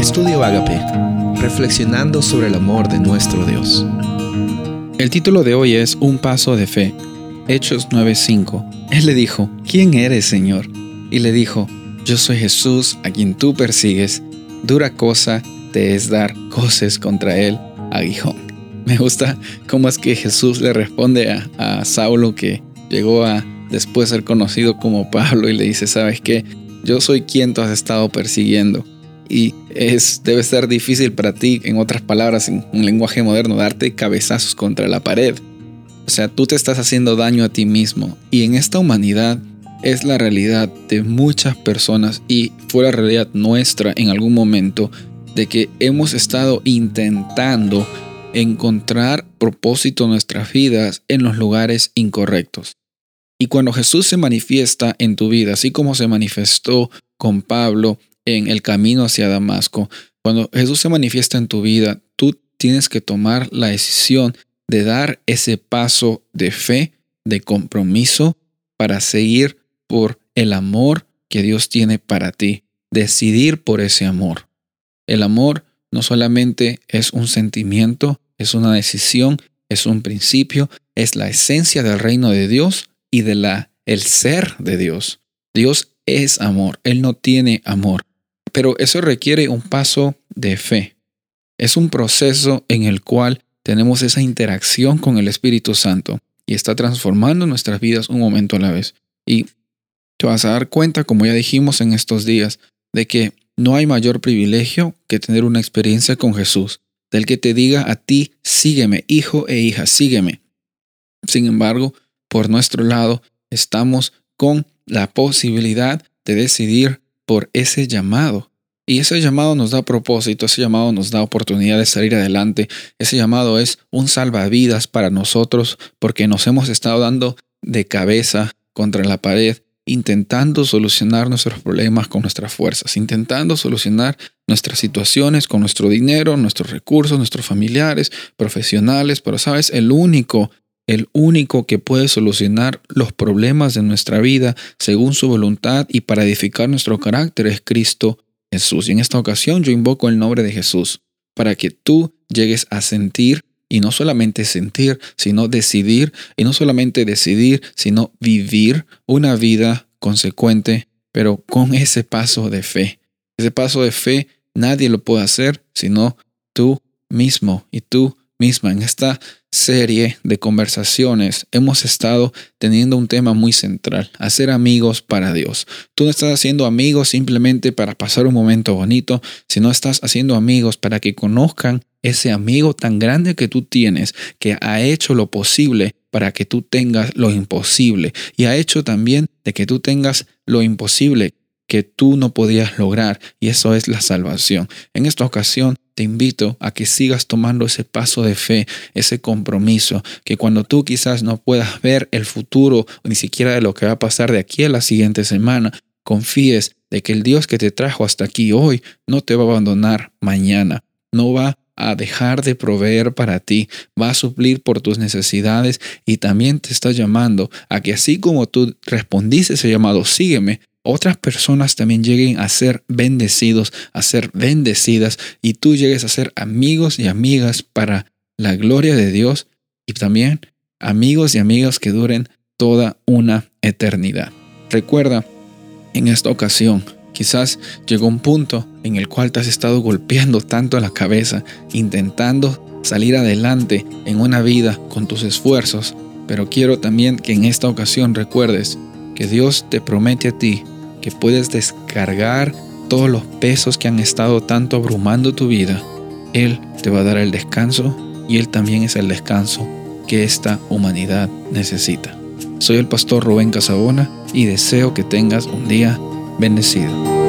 Estudio Agape, reflexionando sobre el amor de nuestro Dios. El título de hoy es Un paso de fe. Hechos 9:5. Él le dijo, ¿quién eres, Señor? Y le dijo, yo soy Jesús a quien tú persigues. Dura cosa te es dar coces contra él, aguijón. Me gusta cómo es que Jesús le responde a, a Saulo que llegó a después ser conocido como Pablo y le dice, ¿sabes qué? Yo soy quien tú has estado persiguiendo. Y es, debe ser difícil para ti, en otras palabras, en un lenguaje moderno, darte cabezazos contra la pared. O sea, tú te estás haciendo daño a ti mismo. Y en esta humanidad es la realidad de muchas personas y fue la realidad nuestra en algún momento de que hemos estado intentando encontrar propósito en nuestras vidas en los lugares incorrectos. Y cuando Jesús se manifiesta en tu vida, así como se manifestó con Pablo en el camino hacia Damasco, cuando Jesús se manifiesta en tu vida, tú tienes que tomar la decisión de dar ese paso de fe, de compromiso, para seguir por el amor que Dios tiene para ti, decidir por ese amor. El amor no solamente es un sentimiento, es una decisión, es un principio, es la esencia del reino de Dios y de la el ser de Dios. Dios es amor, él no tiene amor, pero eso requiere un paso de fe. Es un proceso en el cual tenemos esa interacción con el Espíritu Santo y está transformando nuestras vidas un momento a la vez. Y te vas a dar cuenta, como ya dijimos en estos días, de que no hay mayor privilegio que tener una experiencia con Jesús, del que te diga a ti, sígueme, hijo e hija, sígueme. Sin embargo, por nuestro lado, estamos con la posibilidad de decidir por ese llamado. Y ese llamado nos da propósito, ese llamado nos da oportunidad de salir adelante, ese llamado es un salvavidas para nosotros porque nos hemos estado dando de cabeza contra la pared, intentando solucionar nuestros problemas con nuestras fuerzas, intentando solucionar nuestras situaciones con nuestro dinero, nuestros recursos, nuestros familiares, profesionales, pero sabes, el único el único que puede solucionar los problemas de nuestra vida según su voluntad y para edificar nuestro carácter es Cristo Jesús. Y en esta ocasión yo invoco el nombre de Jesús para que tú llegues a sentir y no solamente sentir, sino decidir, y no solamente decidir, sino vivir una vida consecuente, pero con ese paso de fe. Ese paso de fe nadie lo puede hacer sino tú mismo y tú misma. En esta serie de conversaciones hemos estado teniendo un tema muy central, hacer amigos para Dios. Tú no estás haciendo amigos simplemente para pasar un momento bonito, sino estás haciendo amigos para que conozcan ese amigo tan grande que tú tienes, que ha hecho lo posible para que tú tengas lo imposible y ha hecho también de que tú tengas lo imposible que tú no podías lograr y eso es la salvación. En esta ocasión te invito a que sigas tomando ese paso de fe, ese compromiso, que cuando tú quizás no puedas ver el futuro ni siquiera de lo que va a pasar de aquí a la siguiente semana, confíes de que el Dios que te trajo hasta aquí hoy no te va a abandonar mañana, no va a dejar de proveer para ti, va a suplir por tus necesidades y también te está llamando a que así como tú respondiste ese llamado, sígueme, otras personas también lleguen a ser bendecidos, a ser bendecidas y tú llegues a ser amigos y amigas para la gloria de Dios y también amigos y amigas que duren toda una eternidad. Recuerda, en esta ocasión, quizás llegó un punto en el cual te has estado golpeando tanto la cabeza, intentando salir adelante en una vida con tus esfuerzos, pero quiero también que en esta ocasión recuerdes que Dios te promete a ti que puedes descargar todos los pesos que han estado tanto abrumando tu vida. Él te va a dar el descanso y Él también es el descanso que esta humanidad necesita. Soy el pastor Rubén Casabona y deseo que tengas un día bendecido.